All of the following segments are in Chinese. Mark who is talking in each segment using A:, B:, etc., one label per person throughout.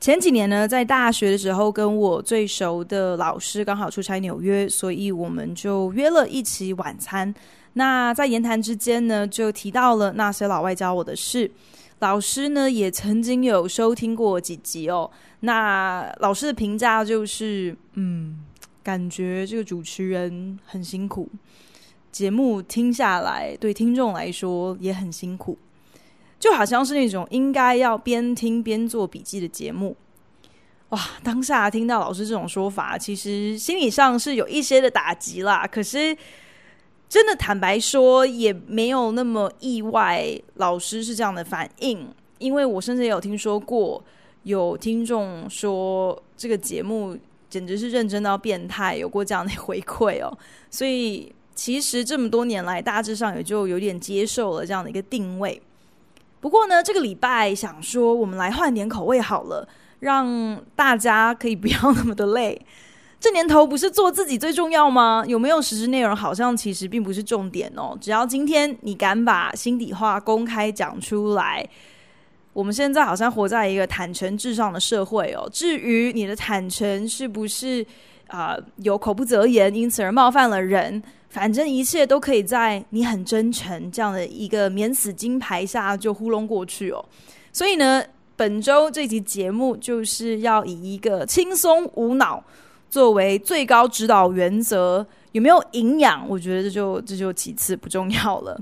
A: 前几年呢，在大学的时候，跟我最熟的老师刚好出差纽约，所以我们就约了一起晚餐。那在言谈之间呢，就提到了那些老外教我的事。老师呢，也曾经有收听过几集哦。那老师的评价就是，嗯，感觉这个主持人很辛苦，节目听下来对听众来说也很辛苦。就好像是那种应该要边听边做笔记的节目，哇！当下听到老师这种说法，其实心理上是有一些的打击啦。可是，真的坦白说，也没有那么意外，老师是这样的反应。因为我甚至也有听说过，有听众说这个节目简直是认真到变态，有过这样的回馈哦。所以，其实这么多年来，大致上也就有点接受了这样的一个定位。不过呢，这个礼拜想说，我们来换点口味好了，让大家可以不要那么的累。这年头不是做自己最重要吗？有没有实质内容，好像其实并不是重点哦。只要今天你敢把心底话公开讲出来，我们现在好像活在一个坦诚至上的社会哦。至于你的坦诚是不是啊、有口不择言，因此而冒犯了人？反正一切都可以在你很真诚这样的一个免死金牌下就糊弄过去哦。所以呢，本周这集节目就是要以一个轻松无脑作为最高指导原则，有没有营养？我觉得这就这就其次不重要了。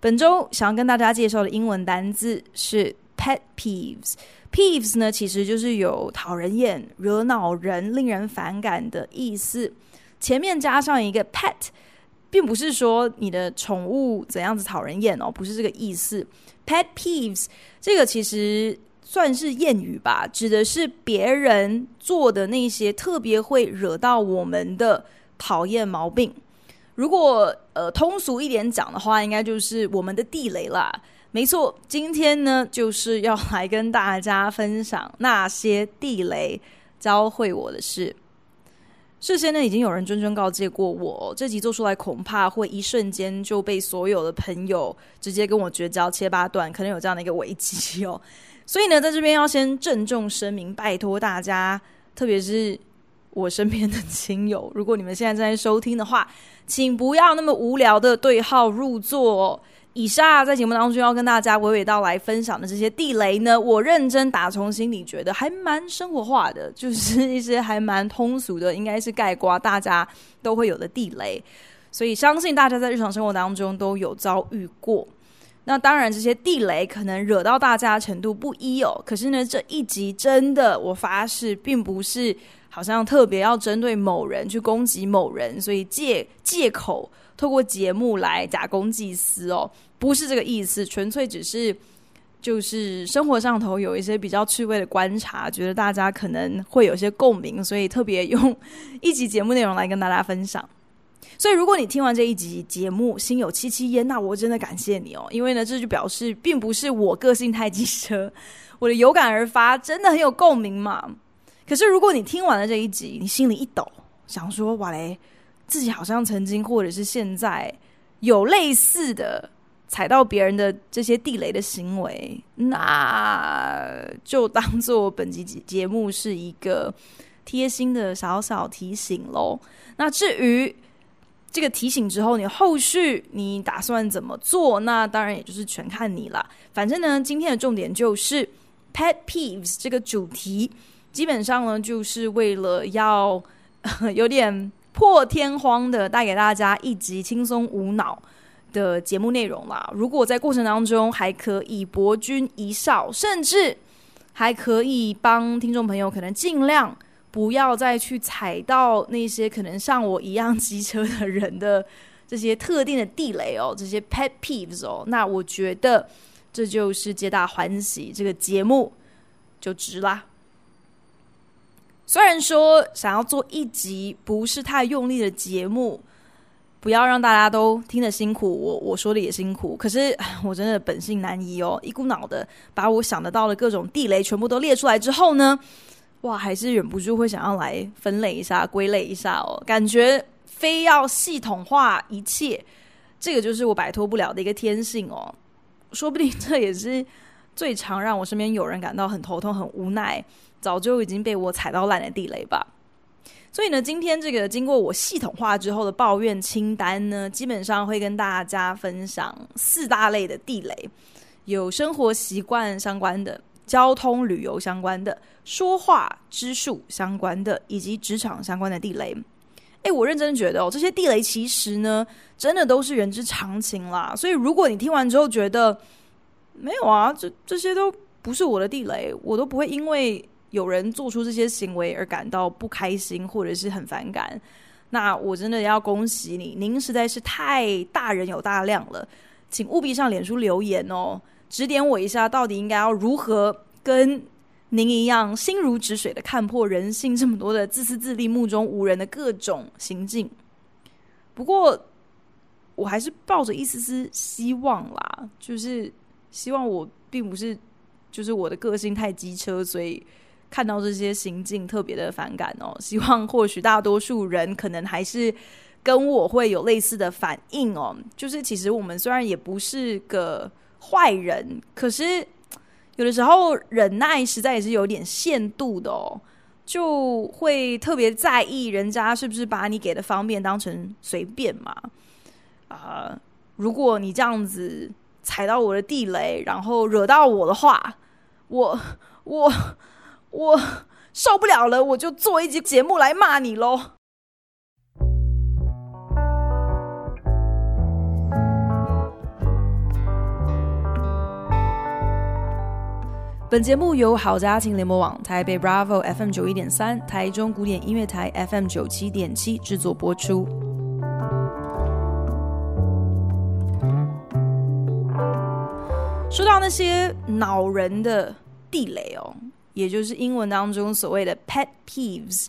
A: 本周想要跟大家介绍的英文单字是 pet peeves。peeves 呢，其实就是有讨人厌、惹恼人、令人反感的意思。前面加上一个 pet，并不是说你的宠物怎样子讨人厌哦，不是这个意思。pet peeves 这个其实算是谚语吧，指的是别人做的那些特别会惹到我们的讨厌毛病。如果呃通俗一点讲的话，应该就是我们的地雷啦。没错，今天呢就是要来跟大家分享那些地雷教会我的事。事先呢，已经有人谆谆告诫过我，这集做出来恐怕会一瞬间就被所有的朋友直接跟我绝交切八段，可能有这样的一个危机哦。所以呢，在这边要先郑重声明，拜托大家，特别是我身边的亲友，如果你们现在正在收听的话，请不要那么无聊的对号入座。以下在节目当中要跟大家娓娓道来分享的这些地雷呢，我认真打从心里觉得还蛮生活化的，就是一些还蛮通俗的，应该是概括大家都会有的地雷，所以相信大家在日常生活当中都有遭遇过。那当然，这些地雷可能惹到大家程度不一哦。可是呢，这一集真的，我发誓，并不是好像特别要针对某人去攻击某人，所以借借口透过节目来假公济私哦。不是这个意思，纯粹只是就是生活上头有一些比较趣味的观察，觉得大家可能会有些共鸣，所以特别用一集节目内容来跟大家分享。所以如果你听完这一集节目心有戚戚焉，那我真的感谢你哦，因为呢，这就表示并不是我个性太机车，我的有感而发真的很有共鸣嘛。可是如果你听完了这一集，你心里一抖，想说哇嘞，自己好像曾经或者是现在有类似的。踩到别人的这些地雷的行为，那就当做本集节目是一个贴心的小小提醒喽。那至于这个提醒之后，你后续你打算怎么做？那当然也就是全看你了。反正呢，今天的重点就是 pet peeves 这个主题，基本上呢就是为了要 有点破天荒的带给大家一集轻松无脑的节目内容啦，如果在过程当中还可以博君一笑，甚至还可以帮听众朋友可能尽量不要再去踩到那些可能像我一样机车的人的这些特定的地雷哦，这些 pet peeves 哦，那我觉得这就是皆大欢喜，这个节目就值啦。虽然说想要做一集不是太用力的节目，不要让大家都听得辛苦，我我说的也辛苦，可是我真的本性难移哦，一股脑的把我想得到的各种地雷全部都列出来之后呢，哇，还是忍不住会想要来分类一下、归类一下哦，感觉非要系统化一切，这个就是我摆脱不了的一个天性哦，说不定这也是最常让我身边有人感到很头痛、很无奈。早就已经被我踩到烂的地雷吧，所以呢，今天这个经过我系统化之后的抱怨清单呢，基本上会跟大家分享四大类的地雷，有生活习惯相关的、交通旅游相关的、说话之术相关的，以及职场相关的地雷。诶，我认真觉得哦，这些地雷其实呢，真的都是人之常情啦。所以如果你听完之后觉得没有啊，这这些都不是我的地雷，我都不会因为。有人做出这些行为而感到不开心或者是很反感，那我真的要恭喜你，您实在是太大人有大量了，请务必上脸书留言哦，指点我一下，到底应该要如何跟您一样心如止水的看破人性这么多的自私自利、目中无人的各种行径。不过，我还是抱着一丝丝希望啦，就是希望我并不是，就是我的个性太机车，所以。看到这些行径特别的反感哦，希望或许大多数人可能还是跟我会有类似的反应哦。就是其实我们虽然也不是个坏人，可是有的时候忍耐实在也是有点限度的哦，就会特别在意人家是不是把你给的方便当成随便嘛。啊、如果你这样子踩到我的地雷，然后惹到我的话，我我。我受不了了，我就做一集节目来骂你喽。本节目由好家庭联播网、台北 Bravo FM 九一点三、台中古典音乐台 FM 九七点七制作播出。说到那些恼人的地雷哦。也就是英文当中所谓的 pet peeves，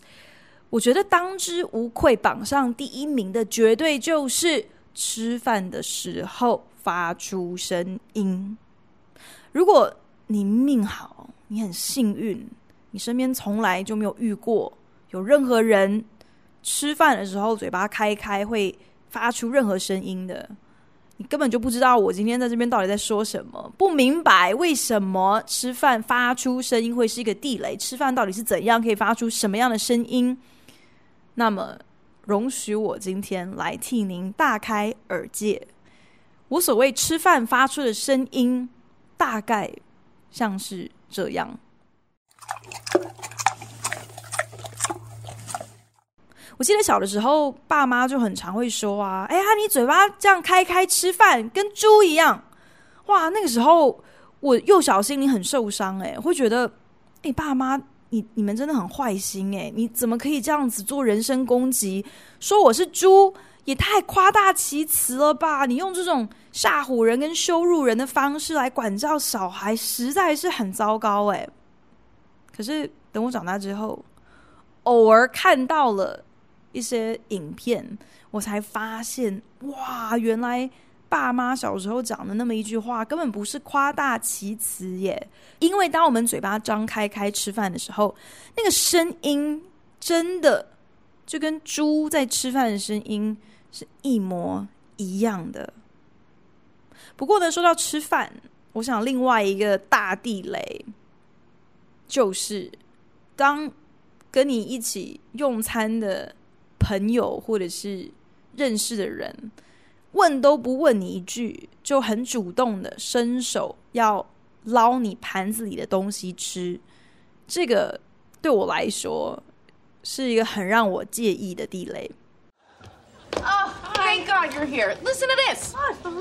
A: 我觉得当之无愧榜上第一名的，绝对就是吃饭的时候发出声音。如果你命好，你很幸运，你身边从来就没有遇过有任何人吃饭的时候嘴巴开开会发出任何声音的。你根本就不知道我今天在这边到底在说什么，不明白为什么吃饭发出声音会是一个地雷，吃饭到底是怎样可以发出什么样的声音？那么，容许我今天来替您大开耳界。我所谓吃饭发出的声音，大概像是这样。我记得小的时候，爸妈就很常会说啊：“哎呀，你嘴巴这样开开吃饭，跟猪一样。”哇，那个时候我幼小心灵很受伤，哎，会觉得，哎，爸妈，你你们真的很坏心，哎，你怎么可以这样子做人身攻击？说我是猪，也太夸大其词了吧？你用这种吓唬人跟羞辱人的方式来管教小孩，实在是很糟糕，哎。可是等我长大之后，偶尔看到了。一些影片，我才发现哇，原来爸妈小时候讲的那么一句话，根本不是夸大其词耶。因为当我们嘴巴张开开吃饭的时候，那个声音真的就跟猪在吃饭的声音是一模一样的。不过呢，说到吃饭，我想另外一个大地雷就是当跟你一起用餐的。朋友或者是认识的人，问都不问你一句，就很主动的伸手要捞你盘子里的东西吃，这个对我来说是一个很让我介意的地雷。
B: Oh, thank God you're here. Listen to this.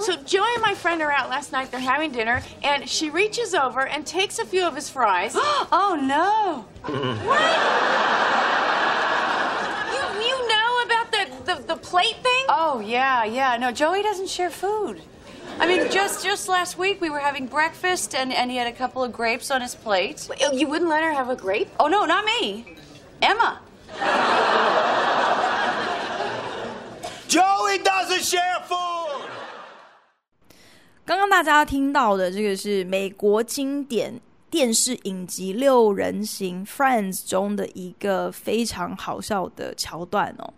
B: So Joey and my friend are out last night. They're having dinner, and she reaches over and takes a few of his fries. Oh no! What? plate thing?
C: Oh, yeah, yeah. No, Joey doesn't share food. I mean, just just last week we were having breakfast and, and he had a couple of grapes on his plate.
B: You wouldn't let her have a grape?
C: Oh, no, not me. Emma.
D: Joey doesn't share food.
A: 刚刚大家听到的这个是美国经典电视影集《六人行》（Friends） 中的一个非常好笑的桥段哦。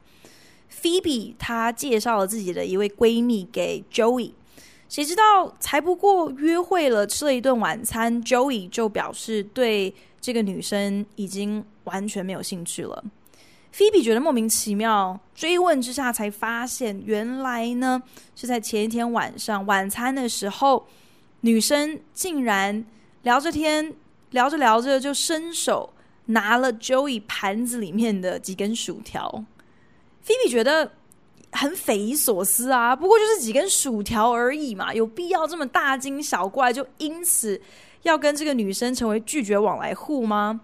A: Phoebe 她介绍了自己的一位闺蜜给 Joey，谁知道才不过约会了，吃了一顿晚餐，Joey 就表示对这个女生已经完全没有兴趣了。菲比觉得莫名其妙，追问之下才发现，原来呢是在前一天晚上晚餐的时候，女生竟然聊着天，聊着聊着就伸手拿了 Joey 盘子里面的几根薯条。菲比觉得很匪夷所思啊，不过就是几根薯条而已嘛，有必要这么大惊小怪，就因此要跟这个女生成为拒绝往来户吗？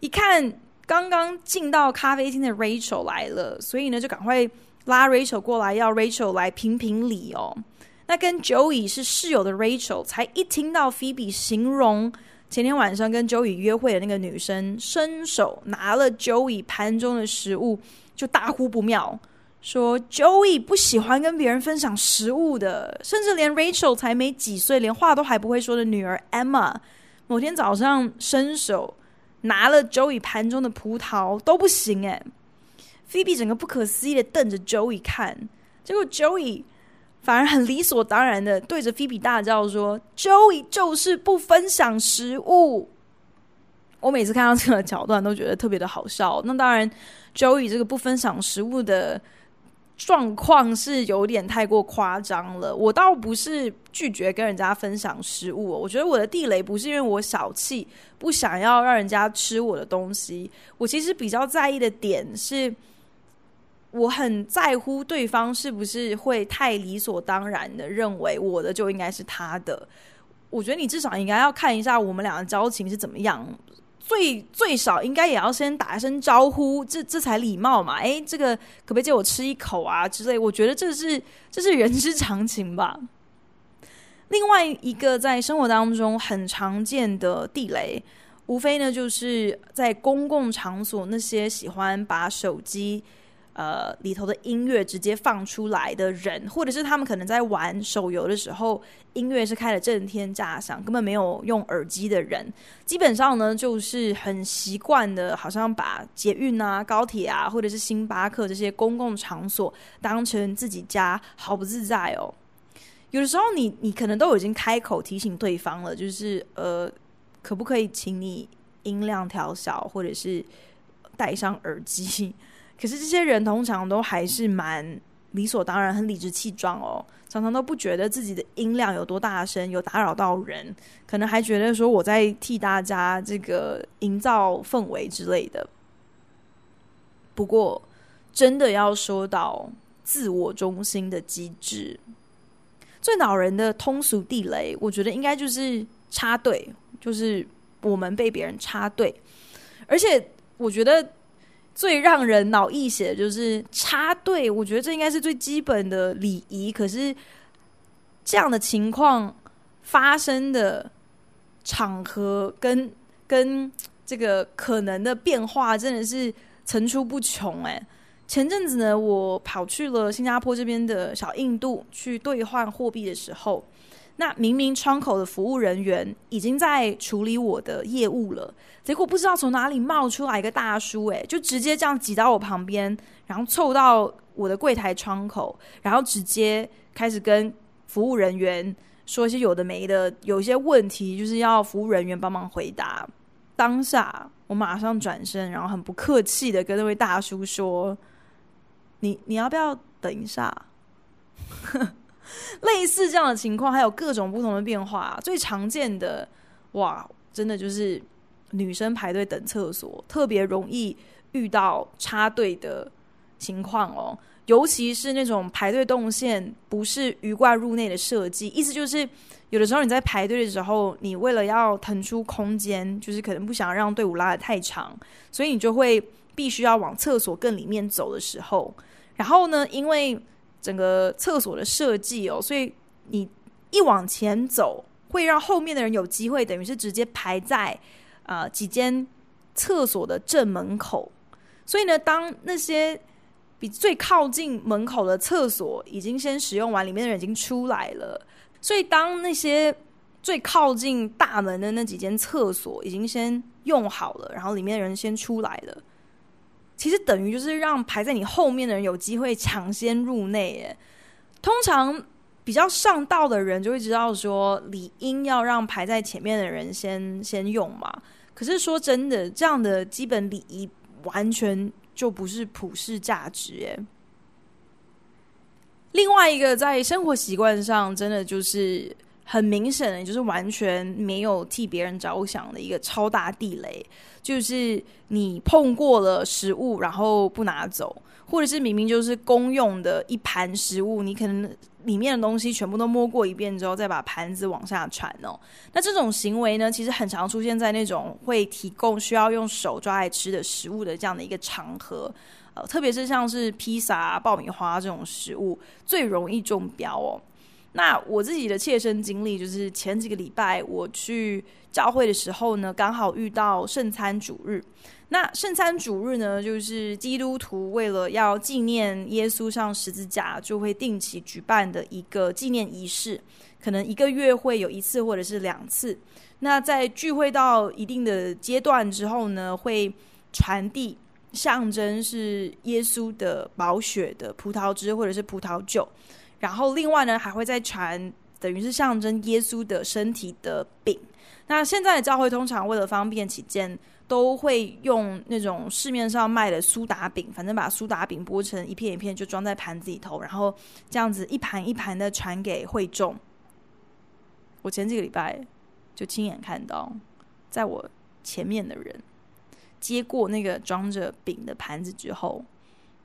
A: 一看。刚刚进到咖啡厅的 Rachel 来了，所以呢就赶快拉 Rachel 过来，要 Rachel 来评评理哦。那跟 Joey 是室友的 Rachel 才一听到 Phoebe 形容前天晚上跟 Joey 约会的那个女生伸手拿了 Joey 盘中的食物，就大呼不妙，说 Joey 不喜欢跟别人分享食物的，甚至连 Rachel 才没几岁，连话都还不会说的女儿 Emma，某天早上伸手。拿了 Joey 盘中的葡萄都不行哎，Phoebe 整个不可思议的瞪着 Joey 看，结果 Joey 反而很理所当然的对着菲比大叫说：“Joey 就是不分享食物。”我每次看到这个桥段都觉得特别的好笑。那当然，Joey 这个不分享食物的。状况是有点太过夸张了。我倒不是拒绝跟人家分享食物，我觉得我的地雷不是因为我小气，不想要让人家吃我的东西。我其实比较在意的点是，我很在乎对方是不是会太理所当然的认为我的就应该是他的。我觉得你至少应该要看一下我们俩的交情是怎么样。最最少应该也要先打一声招呼，这这才礼貌嘛。诶，这个可不可以借我吃一口啊之类？我觉得这是这是人之常情吧。另外一个在生活当中很常见的地雷，无非呢就是在公共场所那些喜欢把手机。呃，里头的音乐直接放出来的人，或者是他们可能在玩手游的时候，音乐是开的震天炸响，根本没有用耳机的人，基本上呢就是很习惯的，好像把捷运啊、高铁啊，或者是星巴克这些公共场所当成自己家，好不自在哦。有的时候，你你可能都已经开口提醒对方了，就是呃，可不可以请你音量调小，或者是戴上耳机。可是这些人通常都还是蛮理所当然、很理直气壮哦，常常都不觉得自己的音量有多大声，有打扰到人，可能还觉得说我在替大家这个营造氛围之类的。不过，真的要说到自我中心的机制，最恼人的通俗地雷，我觉得应该就是插队，就是我们被别人插队，而且我觉得。最让人脑溢血的就是插队，我觉得这应该是最基本的礼仪。可是这样的情况发生的场合跟跟这个可能的变化真的是层出不穷。哎，前阵子呢，我跑去了新加坡这边的小印度去兑换货币的时候。那明明窗口的服务人员已经在处理我的业务了，结果不知道从哪里冒出来一个大叔，诶，就直接这样挤到我旁边，然后凑到我的柜台窗口，然后直接开始跟服务人员说一些有的没的，有一些问题就是要服务人员帮忙回答。当下我马上转身，然后很不客气的跟那位大叔说：“你你要不要等一下？” 类似这样的情况还有各种不同的变化，最常见的哇，真的就是女生排队等厕所，特别容易遇到插队的情况哦。尤其是那种排队动线不是鱼贯入内的设计，意思就是有的时候你在排队的时候，你为了要腾出空间，就是可能不想让队伍拉得太长，所以你就会必须要往厕所更里面走的时候，然后呢，因为整个厕所的设计哦，所以你一往前走，会让后面的人有机会，等于是直接排在啊、几间厕所的正门口。所以呢，当那些比最靠近门口的厕所已经先使用完，里面的人已经出来了。所以当那些最靠近大门的那几间厕所已经先用好了，然后里面的人先出来了，其实等于就是让排在你后面的人有机会抢先入内。耶，通常比较上道的人就会知道说，理应要让排在前面的人先先用嘛。可是说真的，这样的基本礼仪。完全就不是普世价值耶。另外一个在生活习惯上，真的就是很明显的，就是完全没有替别人着想的一个超大地雷，就是你碰过了食物，然后不拿走，或者是明明就是公用的一盘食物，你可能。里面的东西全部都摸过一遍之后，再把盘子往下传哦。那这种行为呢，其实很常出现在那种会提供需要用手抓来吃的食物的这样的一个场合，呃，特别是像是披萨、爆米花这种食物，最容易中标哦。那我自己的切身经历就是前几个礼拜我去教会的时候呢，刚好遇到圣餐主日。那圣餐主日呢，就是基督徒为了要纪念耶稣上十字架，就会定期举办的一个纪念仪式，可能一个月会有一次或者是两次。那在聚会到一定的阶段之后呢，会传递象征是耶稣的宝血的葡萄汁或者是葡萄酒，然后另外呢还会再传，等于是象征耶稣的身体的饼。那现在的教会通常为了方便起见，都会用那种市面上卖的苏打饼，反正把苏打饼剥成一片一片，就装在盘子里头，然后这样子一盘一盘的传给会众。我前几个礼拜就亲眼看到，在我前面的人接过那个装着饼的盘子之后，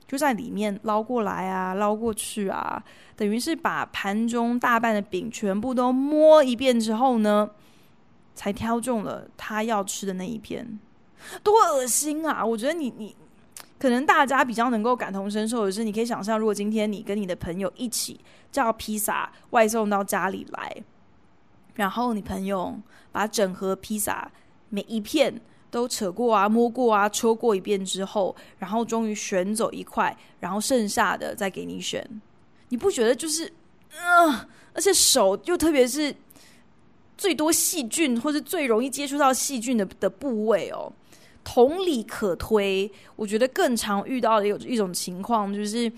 A: 就在里面捞过来啊，捞过去啊，等于是把盘中大半的饼全部都摸一遍之后呢，才挑中了他要吃的那一片。多恶心啊！我觉得你你可能大家比较能够感同身受的是，你可以想象，如果今天你跟你的朋友一起叫披萨外送到家里来，然后你朋友把整盒披萨每一片都扯过啊、摸过啊、戳过一遍之后，然后终于选走一块，然后剩下的再给你选，你不觉得就是嗯、而且手又特别是最多细菌或是最容易接触到细菌的的部位哦。同理可推，我觉得更常遇到的有一种情况，就是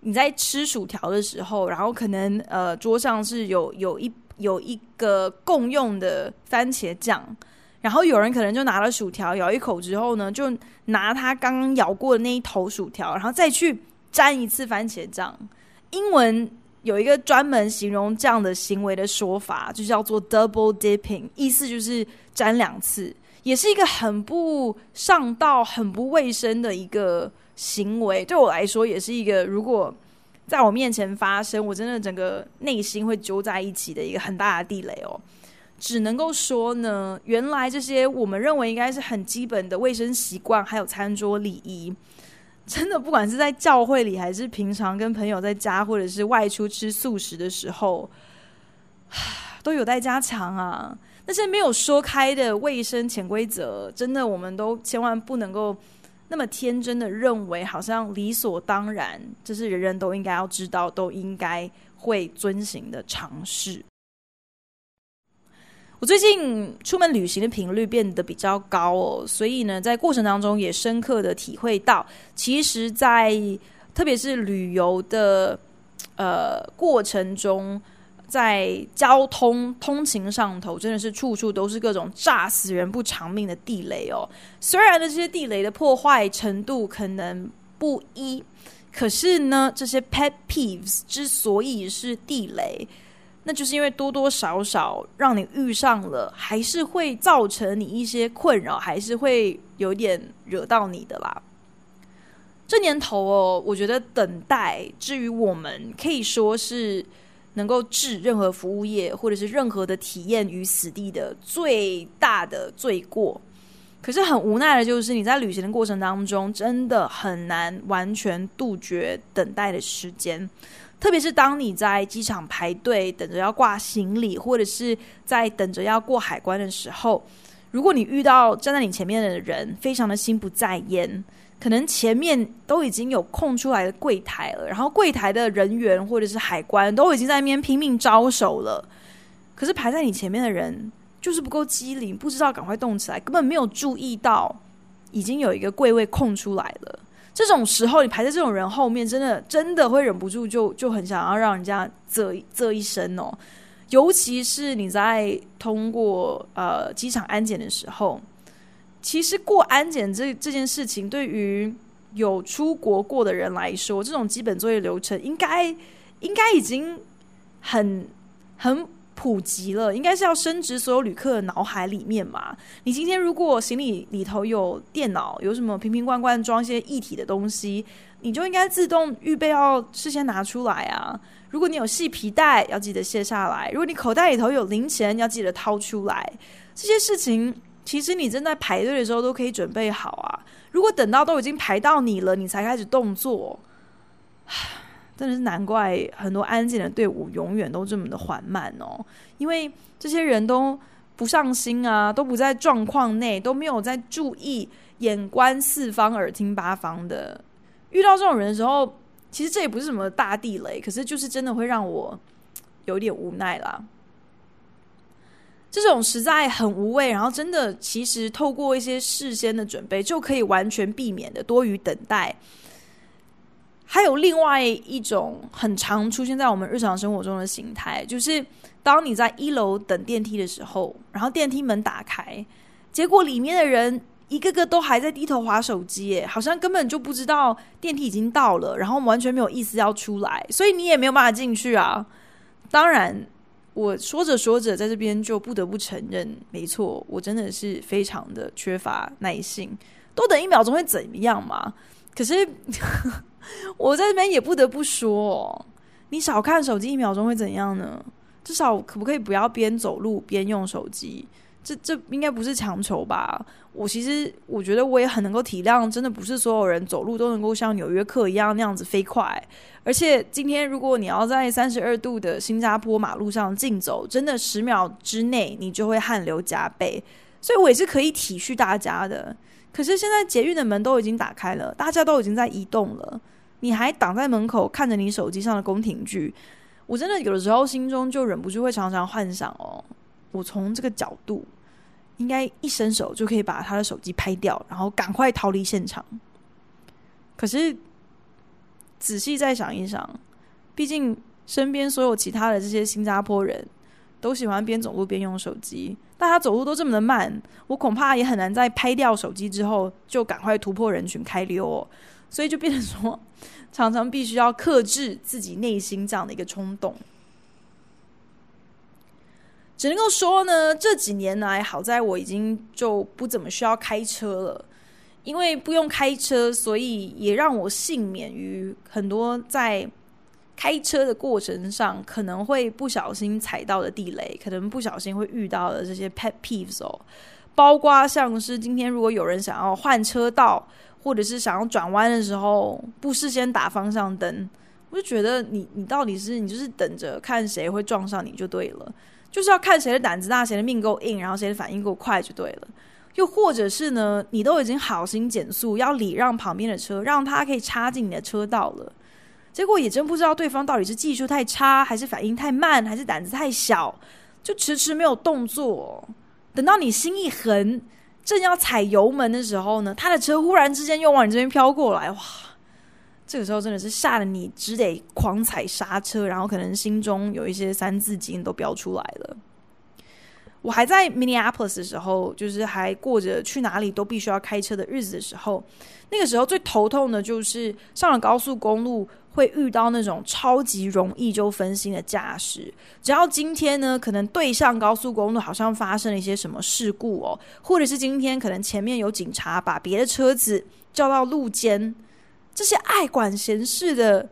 A: 你在吃薯条的时候，然后可能呃桌上是有有一有一个共用的番茄酱，然后有人可能就拿了薯条咬一口之后呢，就拿他刚刚咬过的那一头薯条，然后再去沾一次番茄酱。英文有一个专门形容这样的行为的说法，就叫做 double dipping，意思就是沾两次。也是一个很不上道、很不卫生的一个行为，对我来说也是一个，如果在我面前发生，我真的整个内心会揪在一起的一个很大的地雷哦。只能够说呢，原来这些我们认为应该是很基本的卫生习惯，还有餐桌礼仪，真的不管是在教会里，还是平常跟朋友在家，或者是外出吃素食的时候，都有待加强啊。那些没有说开的卫生潜规则，真的，我们都千万不能够那么天真的认为，好像理所当然，这是人人都应该要知道、都应该会遵循的常识。我最近出门旅行的频率变得比较高哦，所以呢，在过程当中也深刻的体会到，其实在，特别是旅游的呃过程中。在交通通勤上头，真的是处处都是各种炸死人不偿命的地雷哦。虽然呢，这些地雷的破坏程度可能不一，可是呢，这些 pet peeves 之所以是地雷，那就是因为多多少少让你遇上了，还是会造成你一些困扰，还是会有点惹到你的啦。这年头哦，我觉得等待，至于我们可以说是。能够置任何服务业或者是任何的体验于死地的最大的罪过，可是很无奈的就是你在旅行的过程当中，真的很难完全杜绝等待的时间，特别是当你在机场排队等着要挂行李，或者是在等着要过海关的时候，如果你遇到站在你前面的人，非常的心不在焉，可能前面都已经有空出来的柜台了，然后柜台的人员或者是海关都已经在那边拼命招手了，可是排在你前面的人就是不够机灵，不知道赶快动起来，根本没有注意到已经有一个柜位空出来了。这种时候，你排在这种人后面，真的真的会忍不住就就很想要让人家啧啧一声哦。尤其是你在通过呃机场安检的时候，其实过安检这这件事情，对于有出国过的人来说，这种基本作业流程应该应该已经很很普及了，应该是要升值所有旅客的脑海里面嘛。你今天如果行李里头有电脑，有什么瓶瓶罐罐装一些液体的东西，你就应该自动预备要事先拿出来啊。如果你有细皮带，要记得卸下来；如果你口袋里头有零钱，要记得掏出来。这些事情其实你正在排队的时候都可以准备好啊。如果等到都已经排到你了，你才开始动作，真的是难怪很多安检的队伍永远都这么的缓慢哦。因为这些人都不上心啊，都不在状况内，都没有在注意，眼观四方，耳听八方的。遇到这种人的时候。其实这也不是什么大地雷，可是就是真的会让我有点无奈啦。这种实在很无谓，然后真的其实透过一些事先的准备就可以完全避免的多余等待。还有另外一种很常出现在我们日常生活中的形态，就是当你在一楼等电梯的时候，然后电梯门打开，结果里面的人。一个个都还在低头划手机，好像根本就不知道电梯已经到了，然后完全没有意思要出来，所以你也没有办法进去啊。当然，我说着说着，在这边就不得不承认，没错，我真的是非常的缺乏耐性，多等一秒钟会怎么样嘛？可是 我在这边也不得不说，你少看手机一秒钟会怎样呢？至少可不可以不要边走路边用手机？这这应该不是强求吧？我其实我觉得我也很能够体谅，真的不是所有人走路都能够像纽约客一样那样子飞快。而且今天如果你要在三十二度的新加坡马路上竞走，真的十秒之内你就会汗流浃背。所以我也是可以体恤大家的。可是现在捷运的门都已经打开了，大家都已经在移动了，你还挡在门口看着你手机上的宫廷剧，我真的有的时候心中就忍不住会常常幻想哦。我从这个角度，应该一伸手就可以把他的手机拍掉，然后赶快逃离现场。可是仔细再想一想，毕竟身边所有其他的这些新加坡人都喜欢边走路边用手机，大家走路都这么的慢，我恐怕也很难在拍掉手机之后就赶快突破人群开溜哦。所以就变成说，常常必须要克制自己内心这样的一个冲动。只能够说呢，这几年来，好在我已经就不怎么需要开车了，因为不用开车，所以也让我幸免于很多在开车的过程上可能会不小心踩到的地雷，可能不小心会遇到的这些 pet peeves 哦，包括像是今天如果有人想要换车道，或者是想要转弯的时候不事先打方向灯，我就觉得你你到底是你就是等着看谁会撞上你就对了。就是要看谁的胆子大，谁的命够硬，然后谁的反应够快就对了。又或者是呢，你都已经好心减速，要礼让旁边的车，让他可以插进你的车道了。结果也真不知道对方到底是技术太差，还是反应太慢，还是胆子太小，就迟迟没有动作。等到你心一横，正要踩油门的时候呢，他的车忽然之间又往你这边飘过来，哇！这个时候真的是吓得你只得狂踩刹车，然后可能心中有一些三字经都飙出来了。我还在 Minneapolis 的时候，就是还过着去哪里都必须要开车的日子的时候，那个时候最头痛的就是上了高速公路会遇到那种超级容易就分心的驾驶。只要今天呢，可能对向高速公路好像发生了一些什么事故哦，或者是今天可能前面有警察把别的车子叫到路肩。这些爱管闲事的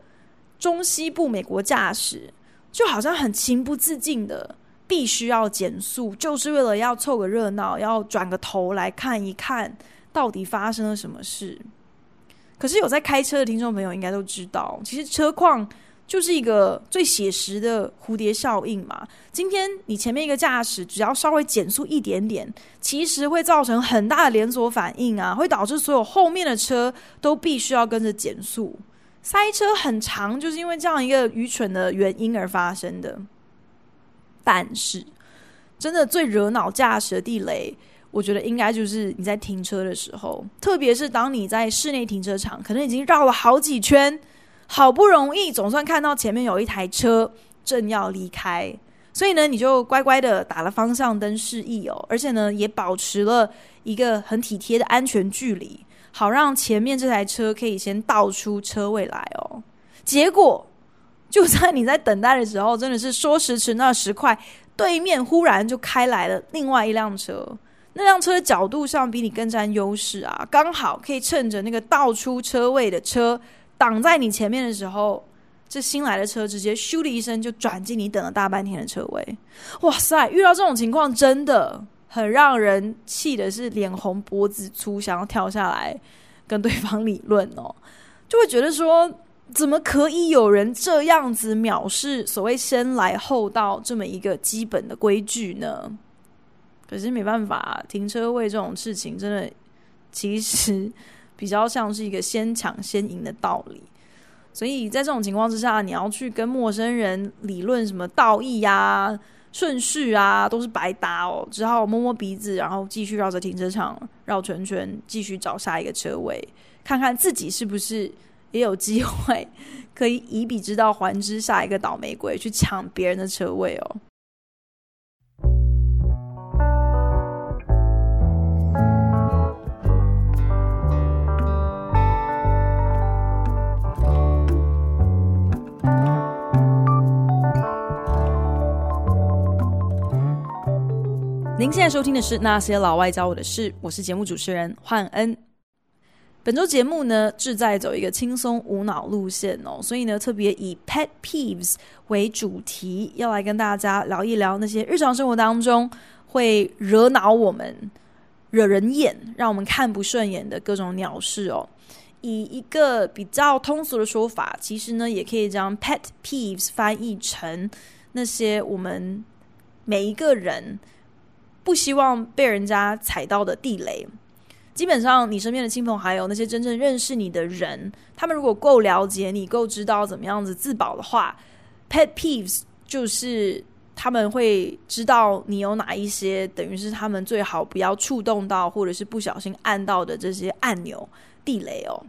A: 中西部美国驾驶，就好像很情不自禁的必须要减速，就是为了要凑个热闹，要转个头来看一看到底发生了什么事。可是有在开车的听众朋友应该都知道，其实车况就是一个最写实的蝴蝶效应嘛。今天你前面一个驾驶只要稍微减速一点点，其实会造成很大的连锁反应啊，会导致所有后面的车都必须要跟着减速，塞车很长，就是因为这样一个愚蠢的原因而发生的。但是，真的最惹恼驾驶的地雷，我觉得应该就是你在停车的时候，特别是当你在室内停车场，可能已经绕了好几圈。好不容易总算看到前面有一台车正要离开，所以呢，你就乖乖的打了方向灯示意哦，而且呢，也保持了一个很体贴的安全距离，好让前面这台车可以先倒出车位来哦。结果就在你在等待的时候，真的是说时迟那时快，对面忽然就开来了另外一辆车，那辆车的角度上比你更占优势啊，刚好可以趁着那个倒出车位的车。挡在你前面的时候，这新来的车直接咻的一声就转进你等了大半天的车位。哇塞，遇到这种情况真的很让人气的是脸红脖子粗，想要跳下来跟对方理论哦，就会觉得说，怎么可以有人这样子藐视所谓先来后到这么一个基本的规矩呢？可是没办法，停车位这种事情真的其实。比较像是一个先抢先赢的道理，所以在这种情况之下，你要去跟陌生人理论什么道义啊、顺序啊，都是白搭哦。只好摸摸鼻子，然后继续绕着停车场绕圈圈，继续找下一个车位，看看自己是不是也有机会 可以以彼之道还之下一个倒霉鬼，去抢别人的车位哦。您现在收听的是《那些老外教我的事》，我是节目主持人焕恩。本周节目呢，志在走一个轻松无脑路线哦，所以呢，特别以 pet peeves 为主题，要来跟大家聊一聊那些日常生活当中会惹恼我们、惹人厌、让我们看不顺眼的各种鸟事哦。以一个比较通俗的说法，其实呢，也可以将 pet peeves 翻译成那些我们每一个人。不希望被人家踩到的地雷，基本上你身边的亲朋好友，那些真正认识你的人，他们如果够了解你，够知道怎么样子自保的话，pet peeves 就是他们会知道你有哪一些，等于是他们最好不要触动到，或者是不小心按到的这些按钮地雷哦。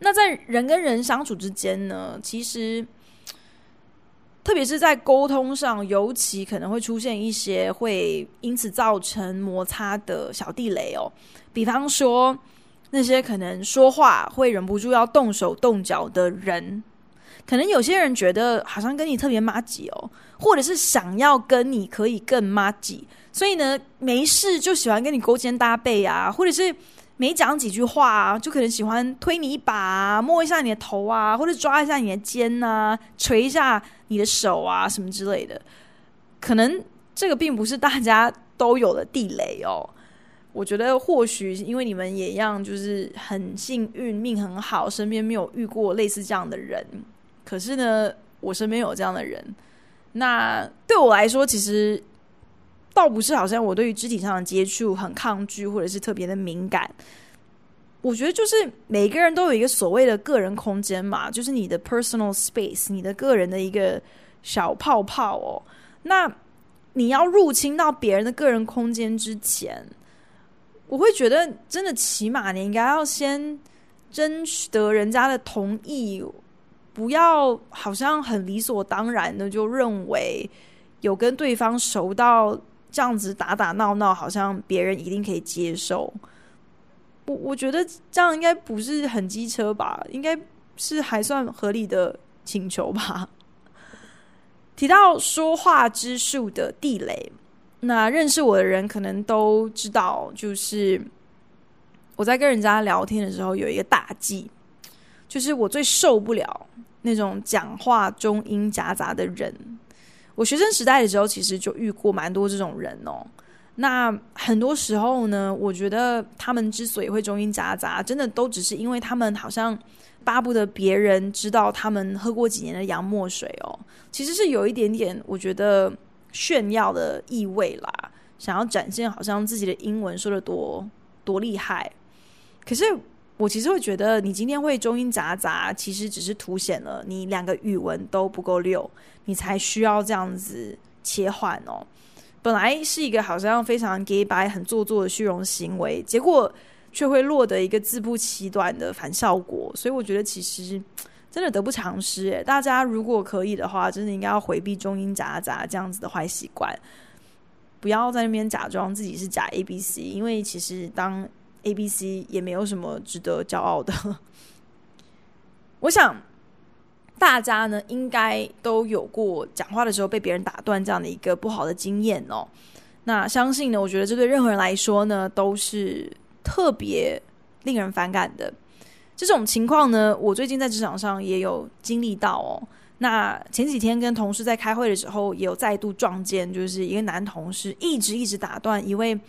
A: 那在人跟人相处之间呢，其实。特别是在沟通上，尤其可能会出现一些会因此造成摩擦的小地雷哦。比方说，那些可能说话会忍不住要动手动脚的人，可能有些人觉得好像跟你特别麻吉哦，或者是想要跟你可以更麻吉，所以呢，没事就喜欢跟你勾肩搭背啊，或者是。没讲几句话啊，就可能喜欢推你一把，摸一下你的头啊，或者抓一下你的肩呐，捶一下你的手啊，什么之类的。可能这个并不是大家都有的地雷哦。我觉得或许因为你们也一样，就是很幸运，命很好，身边没有遇过类似这样的人。可是呢，我身边有这样的人，那对我来说，其实。倒不是好像我对于肢体上的接触很抗拒，或者是特别的敏感。我觉得就是每个人都有一个所谓的个人空间嘛，就是你的 personal space，你的个人的一个小泡泡哦。那你要入侵到别人的个人空间之前，我会觉得真的起码你应该要先征得人家的同意，不要好像很理所当然的就认为有跟对方熟到。这样子打打闹闹，好像别人一定可以接受。我我觉得这样应该不是很机车吧，应该是还算合理的请求吧。提到说话之术的地雷，那认识我的人可能都知道，就是我在跟人家聊天的时候有一个大忌，就是我最受不了那种讲话中英夹杂的人。我学生时代的时候，其实就遇过蛮多这种人哦。那很多时候呢，我觉得他们之所以会中英夹杂，真的都只是因为他们好像巴不得别人知道他们喝过几年的洋墨水哦，其实是有一点点我觉得炫耀的意味啦，想要展现好像自己的英文说得多多厉害。可是我其实会觉得，你今天会中英夹杂，其实只是凸显了你两个语文都不够溜，你才需要这样子切换哦。本来是一个好像非常假掰、很做作的虚荣行为，结果却会落得一个自不其短的反效果。所以我觉得其实真的得不偿失诶。大家如果可以的话，真的应该要回避中英夹杂这样子的坏习惯，不要在那边假装自己是假 ABC，因为其实当 ABC 也没有什么值得骄傲的。我想。大家呢，应该都有过讲话的时候被别人打断这样的一个不好的经验哦。那相信呢，我觉得这对任何人来说呢，都是特别令人反感的。这种情况呢，我最近在职场上也有经历到哦。那前几天跟同事在开会的时候，也有再度撞见，就是一个男同事一直一直打断一位。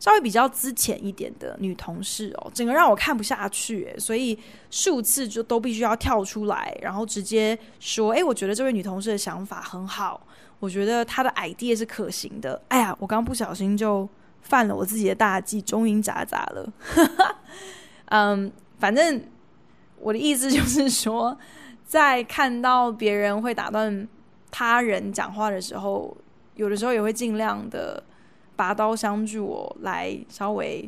A: 稍微比较资浅一点的女同事哦，整个让我看不下去，所以数次就都必须要跳出来，然后直接说：“哎，我觉得这位女同事的想法很好，我觉得她的 idea 是可行的。”哎呀，我刚不小心就犯了我自己的大忌，中英夹杂了。嗯，反正我的意思就是说，在看到别人会打断他人讲话的时候，有的时候也会尽量的。拔刀相助，我来稍微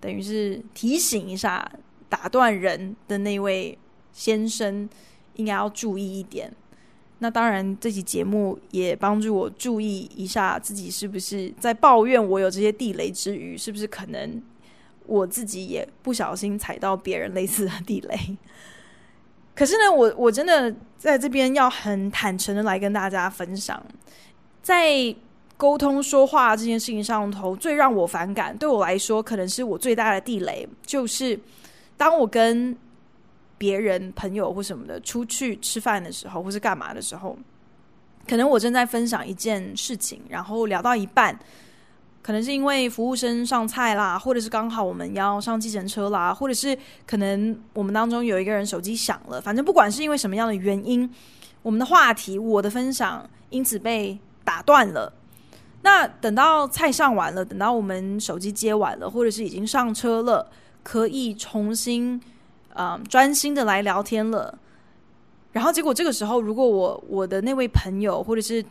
A: 等于是提醒一下打断人的那位先生，应该要注意一点。那当然，这期节目也帮助我注意一下自己是不是在抱怨我有这些地雷之余，是不是可能我自己也不小心踩到别人类似的地雷。可是呢，我我真的在这边要很坦诚的来跟大家分享，在。沟通说话这件事情上头，最让我反感，对我来说可能是我最大的地雷，就是当我跟别人、朋友或什么的出去吃饭的时候，或是干嘛的时候，可能我正在分享一件事情，然后聊到一半，可能是因为服务生上菜啦，或者是刚好我们要上计程车啦，或者是可能我们当中有一个人手机响了，反正不管是因为什么样的原因，我们的话题、我的分享因此被打断了。那等到菜上完了，等到我们手机接完了，或者是已经上车了，可以重新，嗯，专心的来聊天了。然后结果这个时候，如果我我的那位朋友，或者是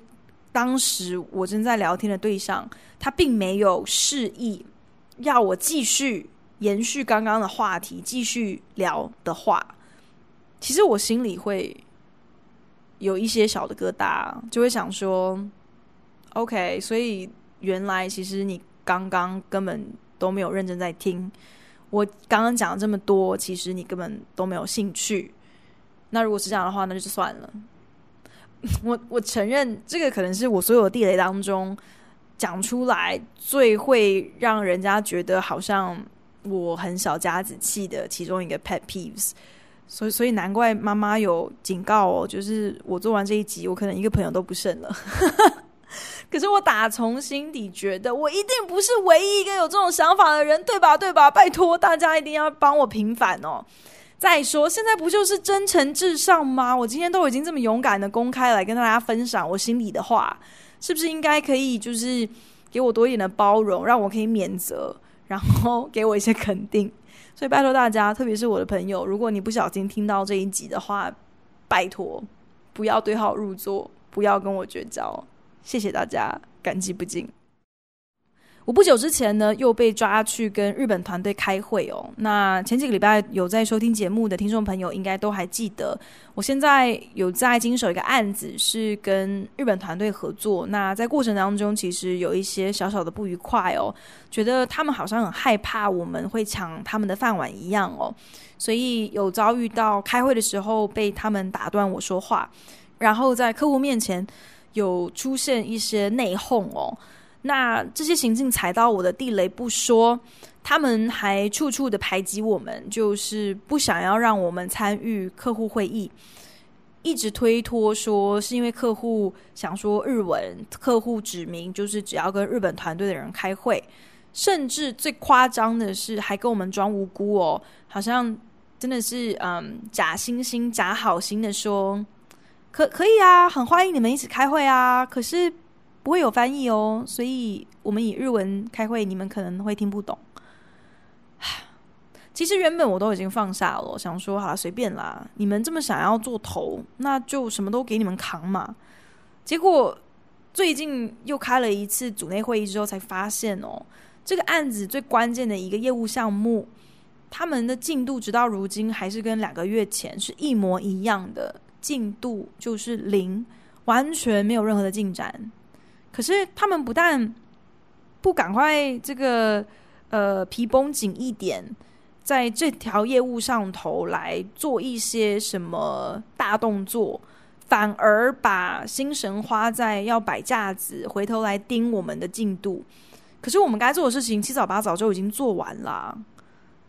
A: 当时我正在聊天的对象，他并没有示意要我继续延续刚刚的话题，继续聊的话，其实我心里会有一些小的疙瘩，就会想说。OK，所以原来其实你刚刚根本都没有认真在听我刚刚讲了这么多，其实你根本都没有兴趣。那如果是这样的话，那就算了。我我承认这个可能是我所有地雷当中讲出来最会让人家觉得好像我很小家子气的其中一个 pet peeves。所以所以难怪妈妈有警告哦，就是我做完这一集，我可能一个朋友都不剩了。可是我打从心底觉得，我一定不是唯一一个有这种想法的人，对吧？对吧？拜托大家一定要帮我平反哦！再说，现在不就是真诚至上吗？我今天都已经这么勇敢的公开来跟大家分享我心里的话，是不是应该可以就是给我多一点的包容，让我可以免责，然后给我一些肯定？所以拜托大家，特别是我的朋友，如果你不小心听到这一集的话，拜托不要对号入座，不要跟我绝交。谢谢大家，感激不尽。我不久之前呢，又被抓去跟日本团队开会哦。那前几个礼拜有在收听节目的听众朋友，应该都还记得，我现在有在经手一个案子，是跟日本团队合作。那在过程当中，其实有一些小小的不愉快哦，觉得他们好像很害怕我们会抢他们的饭碗一样哦，所以有遭遇到开会的时候被他们打断我说话，然后在客户面前。有出现一些内讧哦，那这些行径踩到我的地雷不说，他们还处处的排挤我们，就是不想要让我们参与客户会议，一直推脱说是因为客户想说日文，客户指明就是只要跟日本团队的人开会，甚至最夸张的是还跟我们装无辜哦，好像真的是嗯假惺惺假好心的说，可可以啊，很欢迎你们一起开会啊，可是不会有翻译哦，所以我们以日文开会，你们可能会听不懂。其实原本我都已经放下了，想说好了随便啦，你们这么想要做头，那就什么都给你们扛嘛。结果最近又开了一次组内会议之后，才发现哦，这个案子最关键的一个业务项目，他们的进度直到如今还是跟两个月前是一模一样的进度，就是零，完全没有任何的进展。可是他们不但不赶快这个呃皮绷紧一点。在这条业务上头来做一些什么大动作，反而把心神花在要摆架子，回头来盯我们的进度。可是我们该做的事情七早八早就已经做完了。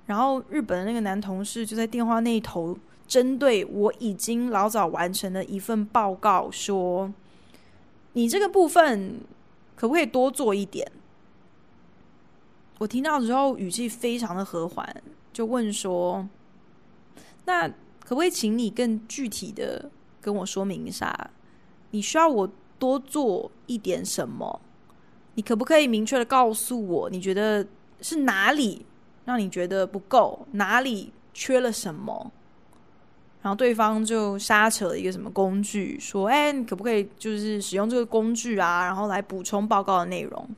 A: 然后日本的那个男同事就在电话那一头，针对我已经老早完成的一份报告说：“你这个部分可不可以多做一点？”我听到之后语气非常的和缓。就问说：“那可不可以请你更具体的跟我说明一下？你需要我多做一点什么？你可不可以明确的告诉我，你觉得是哪里让你觉得不够？哪里缺了什么？”然后对方就瞎扯了一个什么工具，说：“哎，你可不可以就是使用这个工具啊，然后来补充报告的内容？”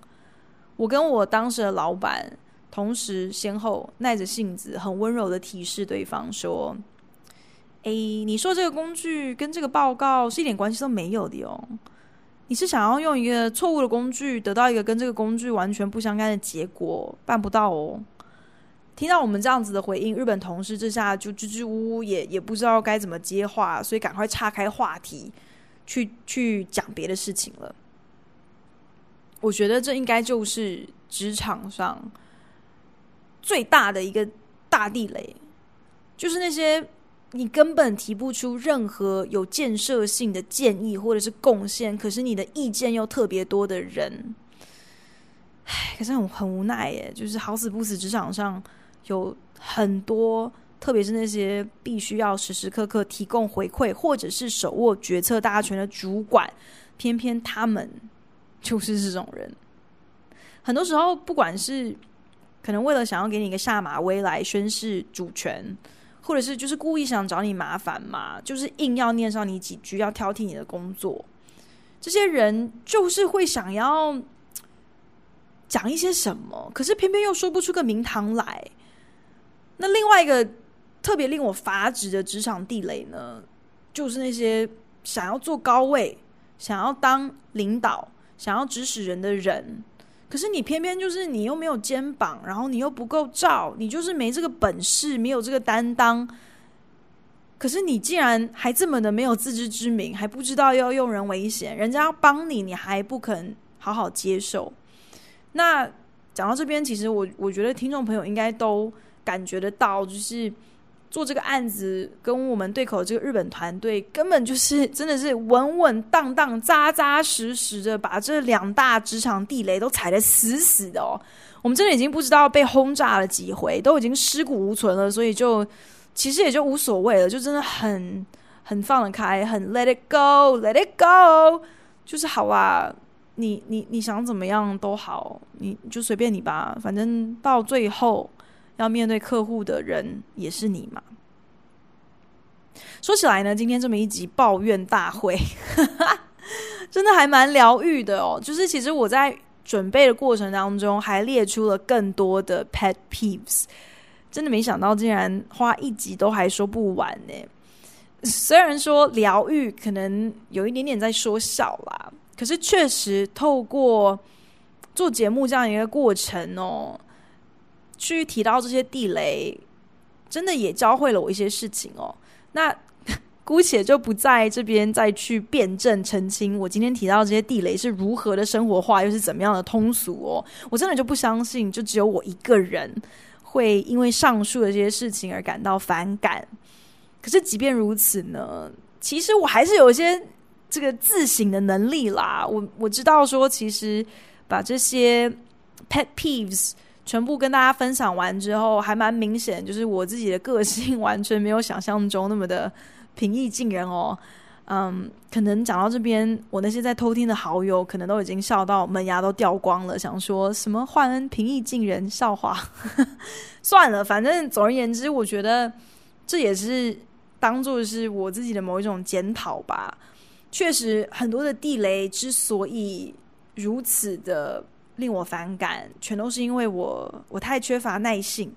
A: 我跟我当时的老板。同时，先后耐着性子，很温柔的提示对方说：“哎，你说这个工具跟这个报告是一点关系都没有的哦。你是想要用一个错误的工具得到一个跟这个工具完全不相干的结果，办不到哦。”听到我们这样子的回应，日本同事这下就支支吾吾，也也不知道该怎么接话，所以赶快岔开话题，去去讲别的事情了。我觉得这应该就是职场上。最大的一个大地雷，就是那些你根本提不出任何有建设性的建议或者是贡献，可是你的意见又特别多的人。唉，可是很很无奈耶，就是好死不死，职场上有很多，特别是那些必须要时时刻刻提供回馈或者是手握决策大权的主管，偏偏他们就是这种人。很多时候，不管是可能为了想要给你一个下马威来宣示主权，或者是就是故意想找你麻烦嘛，就是硬要念上你几句，要挑剔你的工作。这些人就是会想要讲一些什么，可是偏偏又说不出个名堂来。那另外一个特别令我发指的职场地雷呢，就是那些想要做高位、想要当领导、想要指使人的人。可是你偏偏就是你又没有肩膀，然后你又不够照，你就是没这个本事，没有这个担当。可是你既然还这么的没有自知之明，还不知道要用人危险，人家要帮你，你还不肯好好接受。那讲到这边，其实我我觉得听众朋友应该都感觉得到，就是。做这个案子跟我们对口这个日本团队，根本就是真的是稳稳当当、扎扎实实的，把这两大职场地雷都踩得死死的哦。我们真的已经不知道被轰炸了几回，都已经尸骨无存了，所以就其实也就无所谓了，就真的很很放得开，很 let it go，let it go，就是好啊，你你你想怎么样都好，你就随便你吧，反正到最后。要面对客户的人也是你嘛？说起来呢，今天这么一集抱怨大会，真的还蛮疗愈的哦。就是其实我在准备的过程当中，还列出了更多的 pet peeves，真的没想到竟然花一集都还说不完呢。虽然说疗愈可能有一点点在说笑啦，可是确实透过做节目这样一个过程哦。去提到这些地雷，真的也教会了我一些事情哦。那 姑且就不在这边再去辩证澄清，我今天提到这些地雷是如何的生活化，又是怎么样的通俗哦。我真的就不相信，就只有我一个人会因为上述的这些事情而感到反感。可是即便如此呢，其实我还是有一些这个自省的能力啦。我我知道说，其实把这些 pet peeves。全部跟大家分享完之后，还蛮明显，就是我自己的个性完全没有想象中那么的平易近人哦。嗯，可能讲到这边，我那些在偷听的好友可能都已经笑到门牙都掉光了，想说什么焕恩平易近人笑话。算了，反正总而言之，我觉得这也是当做是我自己的某一种检讨吧。确实，很多的地雷之所以如此的令我反感，全都是因为我我太缺乏耐性，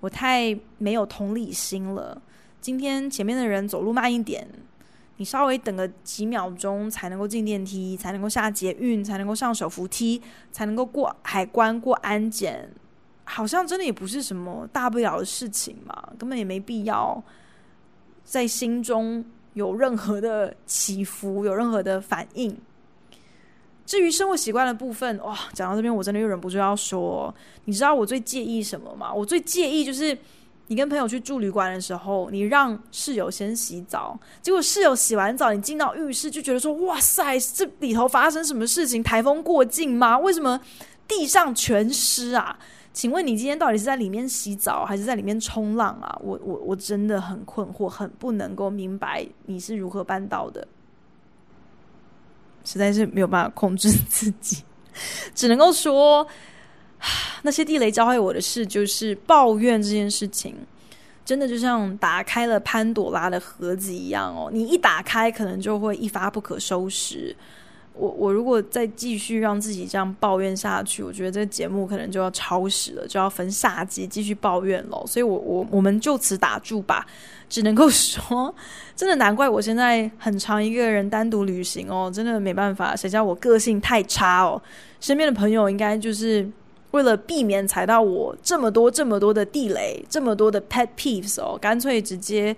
A: 我太没有同理心了。今天前面的人走路慢一点。你稍微等个几秒钟才能够进电梯，才能够下捷运，才能够上手扶梯，才能够过海关、过安检，好像真的也不是什么大不了的事情嘛，根本也没必要在心中有任何的起伏，有任何的反应。至于生活习惯的部分，哇，讲到这边我真的又忍不住要说，你知道我最介意什么吗？我最介意就是。你跟朋友去住旅馆的时候，你让室友先洗澡，结果室友洗完澡，你进到浴室就觉得说：“哇塞，这里头发生什么事情？台风过境吗？为什么地上全湿啊？”请问你今天到底是在里面洗澡，还是在里面冲浪啊？我我我真的很困惑，很不能够明白你是如何办到的，实在是没有办法控制自己，只能够说。那些地雷教会我的事，就是抱怨这件事情，真的就像打开了潘朵拉的盒子一样哦。你一打开，可能就会一发不可收拾。我我如果再继续让自己这样抱怨下去，我觉得这个节目可能就要超时了，就要分下集继续抱怨了。所以我我我们就此打住吧。只能够 说，真的难怪我现在很常一个人单独旅行哦，真的没办法。谁叫我个性太差哦？身边的朋友应该就是。为了避免踩到我这么多这么多的地雷，这么多的 pet peeves 哦，干脆直接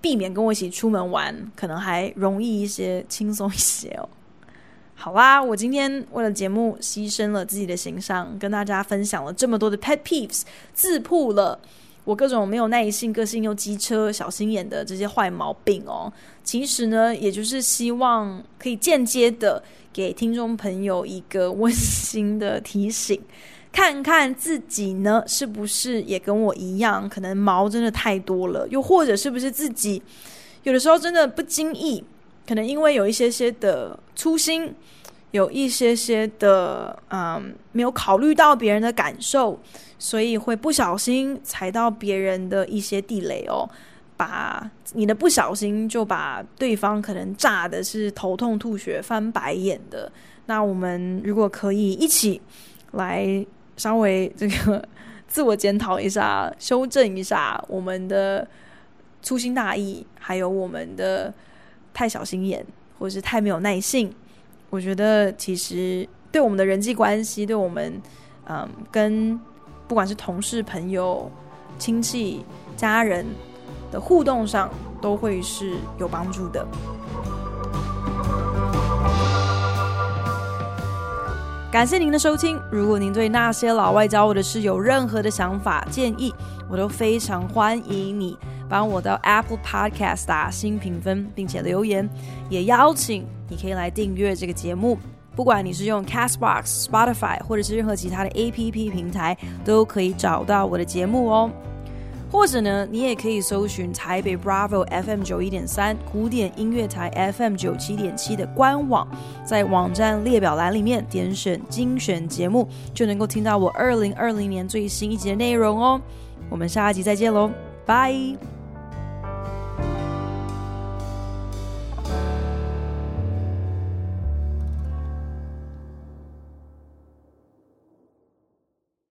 A: 避免跟我一起出门玩，可能还容易一些，轻松一些哦。好啦，我今天为了节目牺牲了自己的形象，跟大家分享了这么多的 pet peeves，自曝了我各种没有耐性、个性又机车、小心眼的这些坏毛病哦。其实呢，也就是希望可以间接的给听众朋友一个温馨的提醒。看看自己呢，是不是也跟我一样，可能毛真的太多了？又或者是不是自己有的时候真的不经意，可能因为有一些些的粗心，有一些些的嗯，没有考虑到别人的感受，所以会不小心踩到别人的一些地雷哦。把你的不小心就把对方可能炸的是头痛吐血、翻白眼的。那我们如果可以一起来。稍微这个自我检讨一下，修正一下我们的粗心大意，还有我们的太小心眼，或是太没有耐性。我觉得其实对我们的人际关系，对我们嗯跟不管是同事、朋友、亲戚、家人的互动上，都会是有帮助的。感谢您的收听。如果您对那些老外教我的事有任何的想法建议，我都非常欢迎你帮我到 Apple Podcast 打新评分，并且留言。也邀请你可以来订阅这个节目，不管你是用 Castbox、Spotify 或者是任何其他的 APP 平台，都可以找到我的节目哦。或者呢，你也可以搜寻台北 Bravo FM 九一点三古典音乐台 FM 九七点七的官网，在网站列表栏里面点选精选节目，就能够听到我二零二零年最新一集的内容哦。我们下一集再见喽，拜。